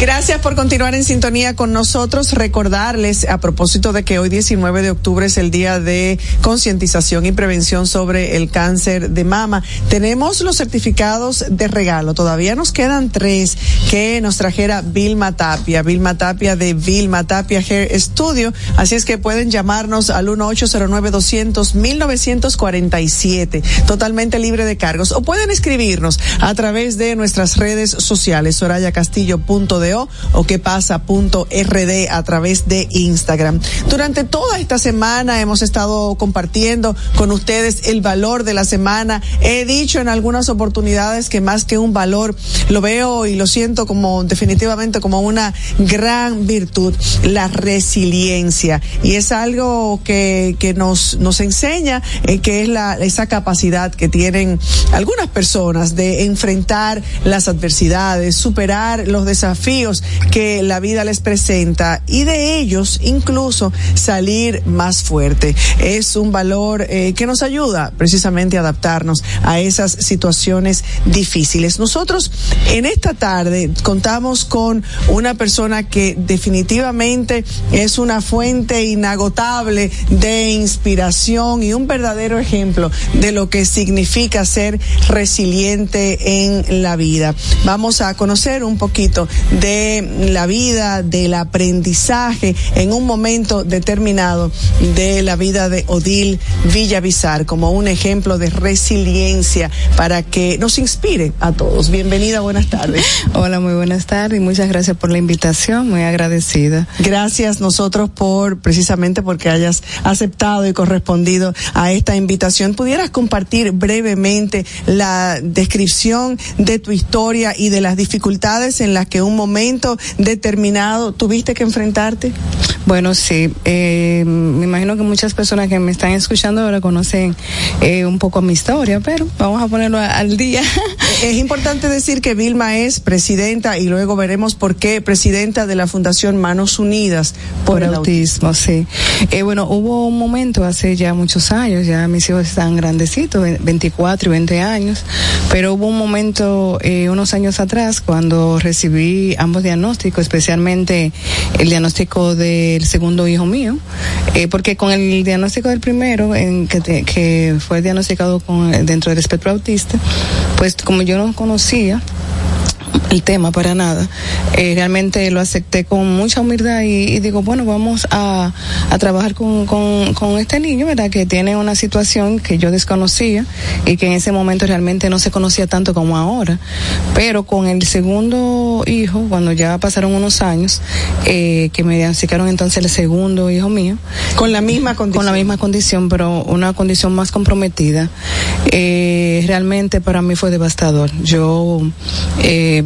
Gracias por continuar en sintonía con nosotros. Recordarles, a propósito de que hoy 19 de octubre es el día de concientización y prevención sobre el cáncer de mama, tenemos los certificados de regalo. Todavía nos quedan tres que nos trajera Vilma Tapia. Vilma Tapia de Vilma Tapia Hair Studio. Así es que pueden llamarnos al 1-809-200-1947. Totalmente libre de cargos. O pueden escribirnos a través de nuestras redes sociales, sorayacastillo.do o que pasa.rd a través de Instagram. Durante toda esta semana hemos estado compartiendo con ustedes el valor de la semana. He dicho en algunas oportunidades que más que un valor, lo veo y lo siento como definitivamente como una gran virtud, la resiliencia. Y es algo que, que nos, nos enseña eh, que es la, esa capacidad que tienen algunas personas de enfrentar las adversidades, superar los desafíos que la vida les presenta y de ellos incluso salir más fuerte. Es un valor eh, que nos ayuda precisamente a adaptarnos a esas situaciones difíciles. Nosotros en esta tarde contamos con una persona que definitivamente es una fuente inagotable de inspiración y un verdadero ejemplo de lo que significa ser resiliente en la vida. Vamos a conocer un poquito de la vida, del aprendizaje en un momento determinado de la vida de Odil Villavizar como un ejemplo de resiliencia para que nos inspire a todos. Bienvenida, buenas tardes. Hola, muy buenas tardes y muchas gracias por la invitación, muy agradecida. Gracias nosotros por precisamente porque hayas aceptado y correspondido a esta invitación. ¿Pudieras compartir brevemente la descripción de tu historia y de las dificultades en las que un momento determinado tuviste que enfrentarte? Bueno, sí, eh, me imagino que muchas personas que me están escuchando ahora conocen eh, un poco mi historia, pero vamos a ponerlo al día. es importante decir que Vilma es presidenta y luego veremos por qué presidenta de la Fundación Manos Unidas por, por el autismo, sí. Eh, bueno, hubo un momento hace ya muchos años, ya mis hijos están grandecitos, 24 y 20 años, pero hubo un momento unos años atrás cuando recibí ambos diagnósticos, especialmente el diagnóstico del segundo hijo mío, eh, porque con el diagnóstico del primero, en que, que fue diagnosticado con, dentro del espectro autista, pues como yo no conocía, el tema para nada. Eh, realmente lo acepté con mucha humildad y, y digo, bueno, vamos a, a trabajar con, con, con, este niño, ¿verdad? Que tiene una situación que yo desconocía y que en ese momento realmente no se conocía tanto como ahora. Pero con el segundo hijo, cuando ya pasaron unos años, eh, que me diagnosticaron entonces el segundo hijo mío. Con la misma condición. Con la misma condición, pero una condición más comprometida. Eh, realmente para mí fue devastador. Yo, eh,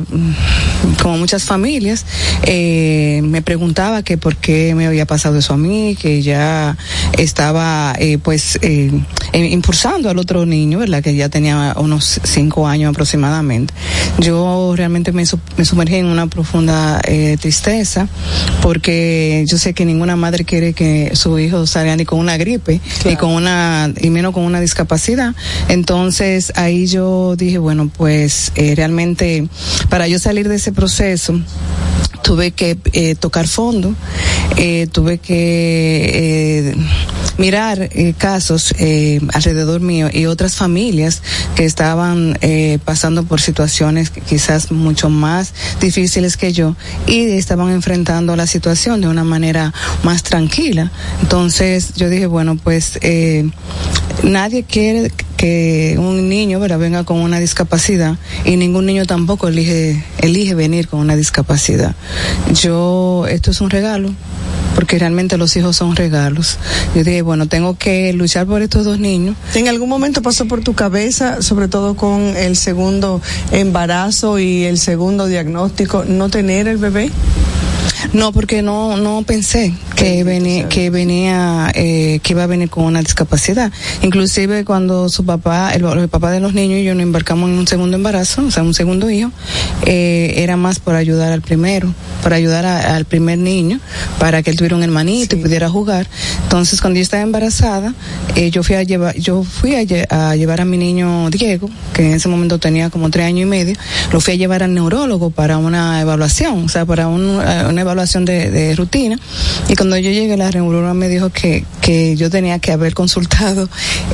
como muchas familias, eh, me preguntaba que por qué me había pasado eso a mí, que ya estaba eh, pues eh, impulsando al otro niño, ¿verdad? Que ya tenía unos cinco años aproximadamente. Yo realmente me, me sumergí en una profunda eh, tristeza porque yo sé que ninguna madre quiere que su hijo salga ni con una gripe, claro. ni con una, y menos con una discapacidad. Entonces ahí yo dije, bueno, pues eh, realmente para yo salir de ese proceso, tuve que eh, tocar fondo, eh, tuve que eh, mirar casos alrededor mío y otras familias que estaban pasando por situaciones quizás mucho más difíciles que yo y estaban enfrentando la situación de una manera más tranquila. Entonces yo dije, bueno, pues nadie quiere que un niño venga con una discapacidad y ningún niño tampoco elige, elige venir con una discapacidad. Yo, esto es un regalo porque realmente los hijos son regalos. Yo dije, bueno, tengo que luchar por estos dos niños. ¿En algún momento pasó por tu cabeza, sobre todo con el segundo embarazo y el segundo diagnóstico, no tener el bebé? No, porque no no pensé que venía que venía eh, que iba a venir con una discapacidad. Inclusive cuando su papá, el, el papá de los niños y yo nos embarcamos en un segundo embarazo, o sea, un segundo hijo, eh, era más por ayudar al primero, para ayudar a- al primer niño, para que él tuviera un hermanito y pudiera jugar. Entonces, cuando yo estaba embarazada, eh, yo fui a llevar, yo fui a, lle- a llevar a mi niño Diego, que en ese momento tenía como tres años y medio, lo fui a llevar al neurólogo para una evaluación, o sea, para un- eh, una evaluación de, de rutina. Y cuando yo llegué, la neuróloga me dijo que, que yo tenía que haber consultado,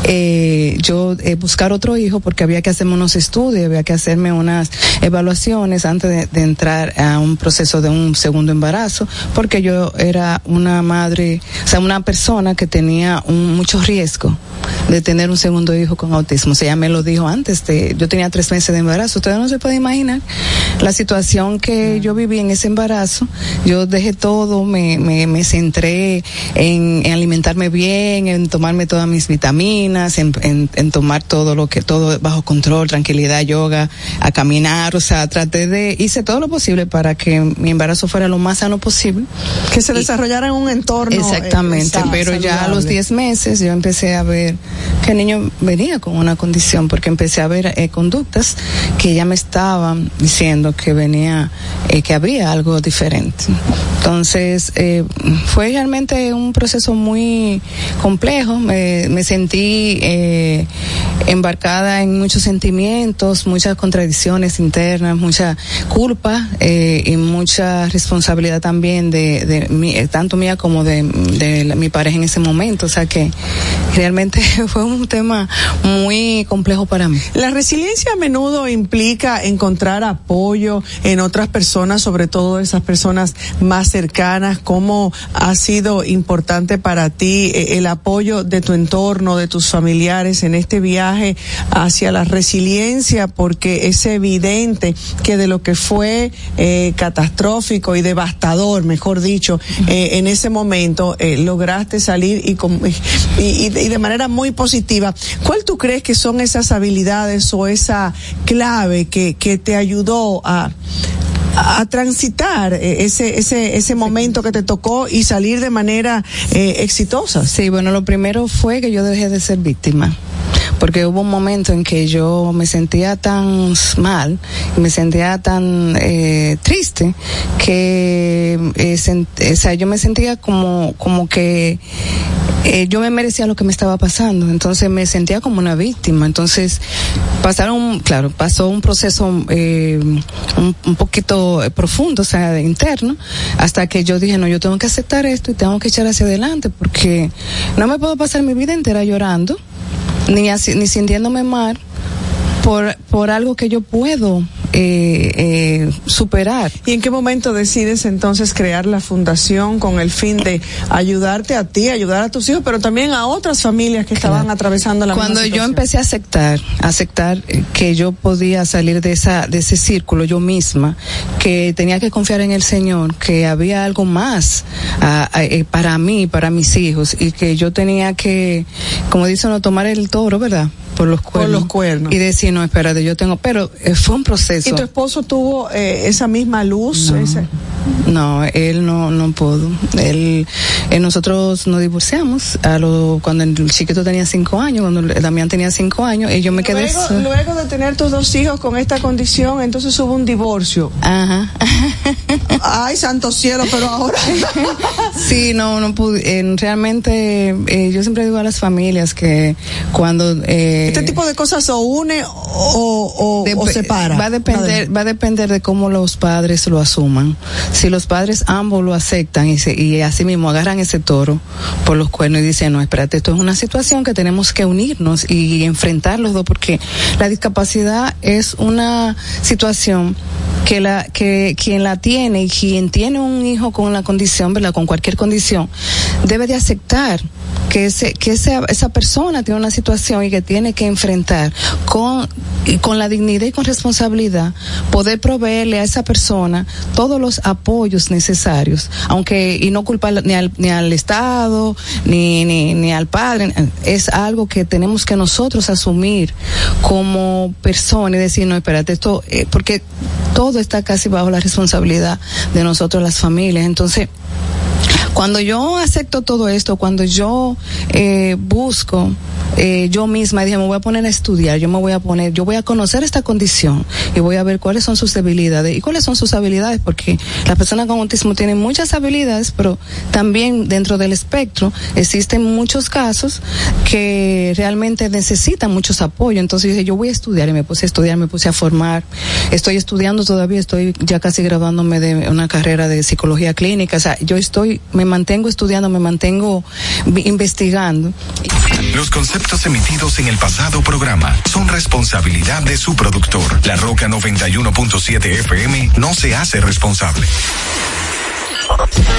eh, yo eh, buscar otro hijo porque había que hacerme unos estudios, había que hacerme unas evaluaciones antes de, de entrar a un proceso de un segundo embarazo, porque yo era una madre, o sea, una persona que tenía un, mucho riesgo de tener un segundo hijo con autismo. O sea, ella me lo dijo antes, de, yo tenía tres meses de embarazo. Ustedes no se pueden imaginar la situación que yo viví en ese embarazo. Yo dejé todo, me, me, me centré en, en alimentarme bien, en tomarme todas mis vitaminas, en, en, en tomar todo lo que, todo bajo control, tranquilidad, yoga, a caminar, o sea, traté de, hice todo lo posible para que mi embarazo fuera lo más sano posible. Que se desarrollara en un entorno. eh, Exactamente, pero ya a los saludable. 10 meses yo empecé a ver que el niño venía con una condición, porque empecé a ver eh, conductas que ya me estaban diciendo que venía, eh, que había algo diferente. Entonces, eh, fue realmente un proceso muy complejo, me, me sentí eh, embarcada en muchos sentimientos, muchas contradicciones internas, mucha culpa eh, y mucha responsabilidad también de, de mí, eh, tanto mía como de, de la- mi pareja en ese momento. O sea que realmente fue un tema muy complejo para mí. La resiliencia a menudo implica encontrar apoyo en otras personas, sobre todo esas personas más cercanas. ¿Cómo ha sido importante para ti eh, el apoyo de tu entorno, de tus familiares en este viaje hacia la resiliencia? Porque es evidente que de lo que fue eh, catastrófico y devastador, mejor dicho, eh, en ese momento eh, lograste salir y, con- y, y- y de manera muy positiva. ¿Cuál tú crees que son esas habilidades o esa clave que, que te ayudó a, a transitar eh, ese, ese, momento que te tocó y salir de manera eh, exitosa? Sí, bueno, lo primero fue que yo dejé de ser víctima. Porque hubo un momento en que yo me sentía tan mal, me sentía tan eh, triste, que eh, o sea, yo me sentía como, como que eh, yo me merecía lo que me estaba pasando, entonces me sentía como una víctima. Entonces pasaron, claro, pasó un proceso eh, un, un poquito profundo, o sea, interno, hasta que yo dije, no, yo tengo que aceptar esto y tengo que echar hacia adelante, porque no me puedo pasar mi vida entera llorando, ni, así, ni sintiéndome mal por, por algo que yo puedo eh, eh, superar. ¿Y en qué momento decides entonces crear la fundación con el fin de ayudarte a ti, ayudar a tus hijos, pero también a otras familias que estaban atravesando la Cuando misma yo empecé a aceptar, a aceptar que yo podía salir de esa, de ese círculo yo misma, que tenía que confiar en el Señor, que había algo más eh, para mí, para mis hijos, y que yo tenía que, como dice uno, tomar el toro, ¿verdad? Por los cuernos. los cuernos. Y decir, no, espérate, yo tengo, pero eh, fue un proceso. ¿Y tu esposo tuvo eh, esa misma luz? ese- No, él no, no pudo. Él, eh, nosotros nos divorciamos a lo, cuando el chiquito tenía cinco años, cuando Damián tenía cinco años, y yo me quedé. Luego, de tener tus dos hijos con esta condición, entonces hubo un divorcio. Ajá. Ay, santo cielo, pero ahora. Sí, no, no pude. eh, realmente, eh, yo siempre digo a las familias que cuando. Eh, este tipo de cosas o une o, o, o separa. Va a depender, va a depender de cómo los padres lo asuman. Si los padres ambos lo aceptan y, se, y así mismo agarran ese toro por los cuernos y dicen, no, espérate, esto es una situación que tenemos que unirnos y enfrentar los dos porque la discapacidad es una situación que la que quien la tiene y quien tiene un hijo con la condición, ¿verdad? Con cualquier condición, debe de aceptar que ese, que ese, esa persona tiene una situación y que tiene que enfrentar con, con la dignidad y con responsabilidad, poder proveerle a esa persona todos los apoyos necesarios, aunque, y no culpar ni al, ni al Estado, ni, ni, ni al padre, es algo que tenemos que nosotros asumir como persona y decir, no, espérate, esto, eh, porque todo está casi bajo la responsabilidad de nosotros las familias. Entonces, cuando yo acepto todo esto, cuando yo eh, busco eh, yo misma dije me voy a poner a estudiar, yo me voy a poner, yo voy a conocer esta condición y voy a ver cuáles son sus debilidades y cuáles son sus habilidades, porque las personas con autismo tienen muchas habilidades, pero también dentro del espectro existen muchos casos que realmente necesitan muchos apoyos. Entonces dije yo voy a estudiar y me puse a estudiar, me puse a formar. Estoy estudiando todavía, estoy ya casi graduándome de una carrera de psicología clínica. O sea, yo estoy, me mantengo estudiando, me mantengo investigando. Los conceptos emitidos en el pasado programa son responsabilidad de su productor. La Roca 91.7 FM no se hace responsable.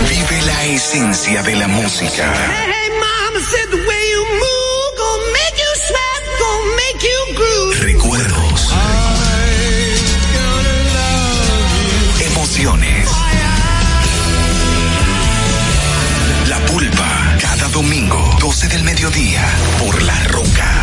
Vive la esencia de la música. Hey, mama 12 del mediodía, por La Roca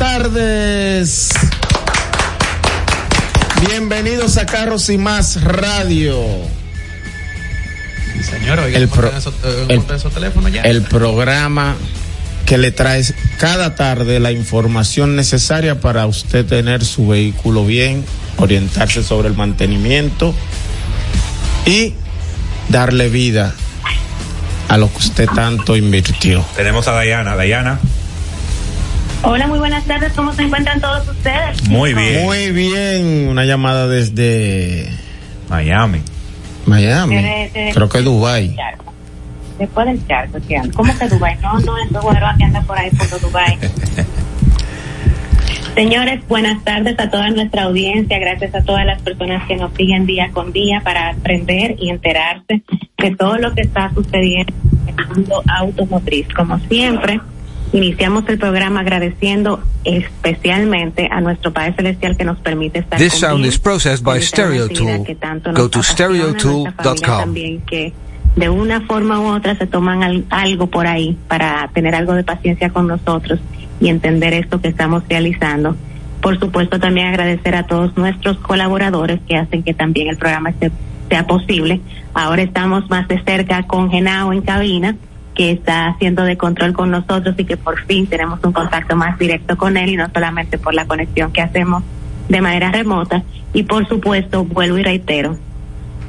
Tardes. Bienvenidos a Carros y Más Radio. Señor, oiga, El ¿cómo pro- esos- el- esos teléfonos ya? El programa que le trae cada tarde la información necesaria para usted tener su vehículo bien, orientarse sobre el mantenimiento y darle vida a lo que usted tanto invirtió. Tenemos a Dayana. Dayana. Hola, muy buenas tardes. ¿Cómo se encuentran todos ustedes? Muy bien. Muy bien, una llamada desde Miami. Miami. Eh, eh, Creo que Dubai. Después del charco. ¿Cómo que Dubai? No, no, eso güero que anda por ahí por Dubai. Señores, buenas tardes a toda nuestra audiencia. Gracias a todas las personas que nos siguen día con día para aprender y enterarse de todo lo que está sucediendo el mundo automotriz. Como siempre, iniciamos el programa agradeciendo especialmente a nuestro Padre Celestial que nos permite estar This sound is processed by Stereo Tool. Go nos to stereotool.com. también que de una forma u otra se toman al- algo por ahí para tener algo de paciencia con nosotros y entender esto que estamos realizando. Por supuesto, también agradecer a todos nuestros colaboradores que hacen que también el programa sea posible. Ahora estamos más de cerca con Genao en cabina, que está haciendo de control con nosotros y que por fin tenemos un contacto más directo con él y no solamente por la conexión que hacemos de manera remota. Y por supuesto, vuelvo y reitero,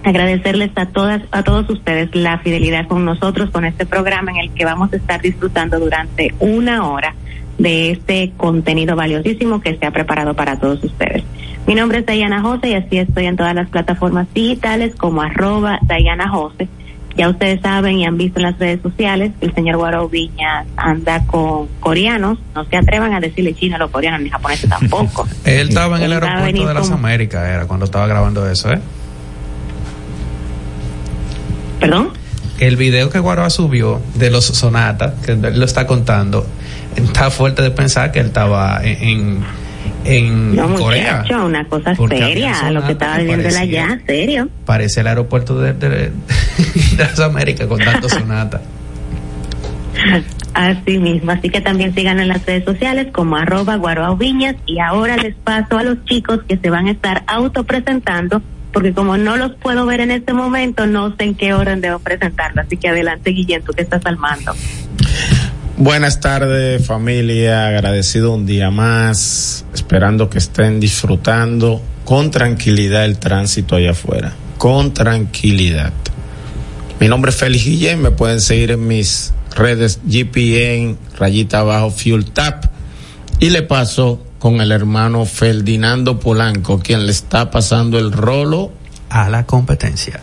agradecerles a todas a todos ustedes la fidelidad con nosotros con este programa en el que vamos a estar disfrutando durante una hora de este contenido valiosísimo que se ha preparado para todos ustedes. Mi nombre es Dayana Jose y así estoy en todas las plataformas digitales como arroba Dayana Jose. Ya ustedes saben y han visto en las redes sociales que el señor Guaro Viñas anda con coreanos. No se atrevan a decirle chino a los coreanos ni japoneses tampoco. Él estaba en el Él aeropuerto de las Américas, era cuando estaba grabando eso, ¿eh? ¿Perdón? El video que Guaroa subió de los sonatas, que él lo está contando, está fuerte de pensar que él estaba en, en, en No, Corea. muchacho, una cosa seria, lo que estaba viviendo allá, serio. Parece el aeropuerto de, de, de las Américas con tanto sonata. Así mismo, así que también sigan en las redes sociales como arroba Guaroa Viñas y ahora les paso a los chicos que se van a estar autopresentando porque como no los puedo ver en este momento, no sé en qué orden debo presentarlo, así que adelante Guillén, tú que estás al mando. Buenas tardes familia, agradecido un día más, esperando que estén disfrutando con tranquilidad el tránsito allá afuera, con tranquilidad. Mi nombre es Félix Guillén, me pueden seguir en mis redes GPN, rayita abajo, Fuel Tap, y le paso con el hermano Ferdinando Polanco, quien le está pasando el rolo a la competencia.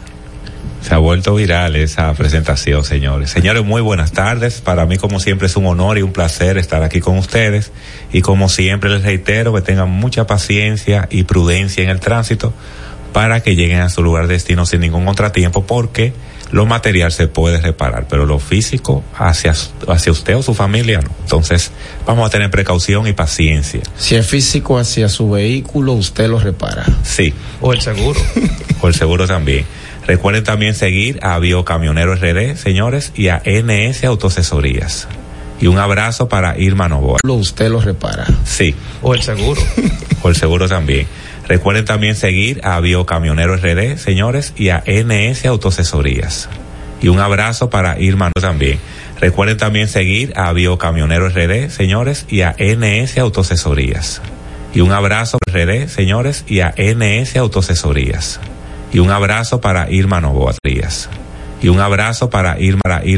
Se ha vuelto viral esa presentación, señores. Señores, muy buenas tardes. Para mí, como siempre, es un honor y un placer estar aquí con ustedes. Y como siempre, les reitero que tengan mucha paciencia y prudencia en el tránsito para que lleguen a su lugar de destino sin ningún contratiempo, porque lo material se puede reparar, pero lo físico hacia, hacia usted o su familia no. Entonces, vamos a tener precaución y paciencia. Si es físico hacia su vehículo, usted lo repara. Sí. O el seguro. o el seguro también. Recuerden también seguir a Biocamionero RD, señores, y a NS Autoasesorías. Y un abrazo para Irma Novoa. Usted lo repara. Sí. O el seguro. o el seguro también. Recuerden también seguir a Biocamionero RD, señores, y a NS Autoasesorías. Y un abrazo para Irma también. Recuerden también seguir a Biocamionero RD, señores, y a NS Autoasesorías. Y un abrazo RD, señores, y a NS Autoasesorías. Y un abrazo para Irma Novoa Trías. Y un abrazo para Irma, para Irma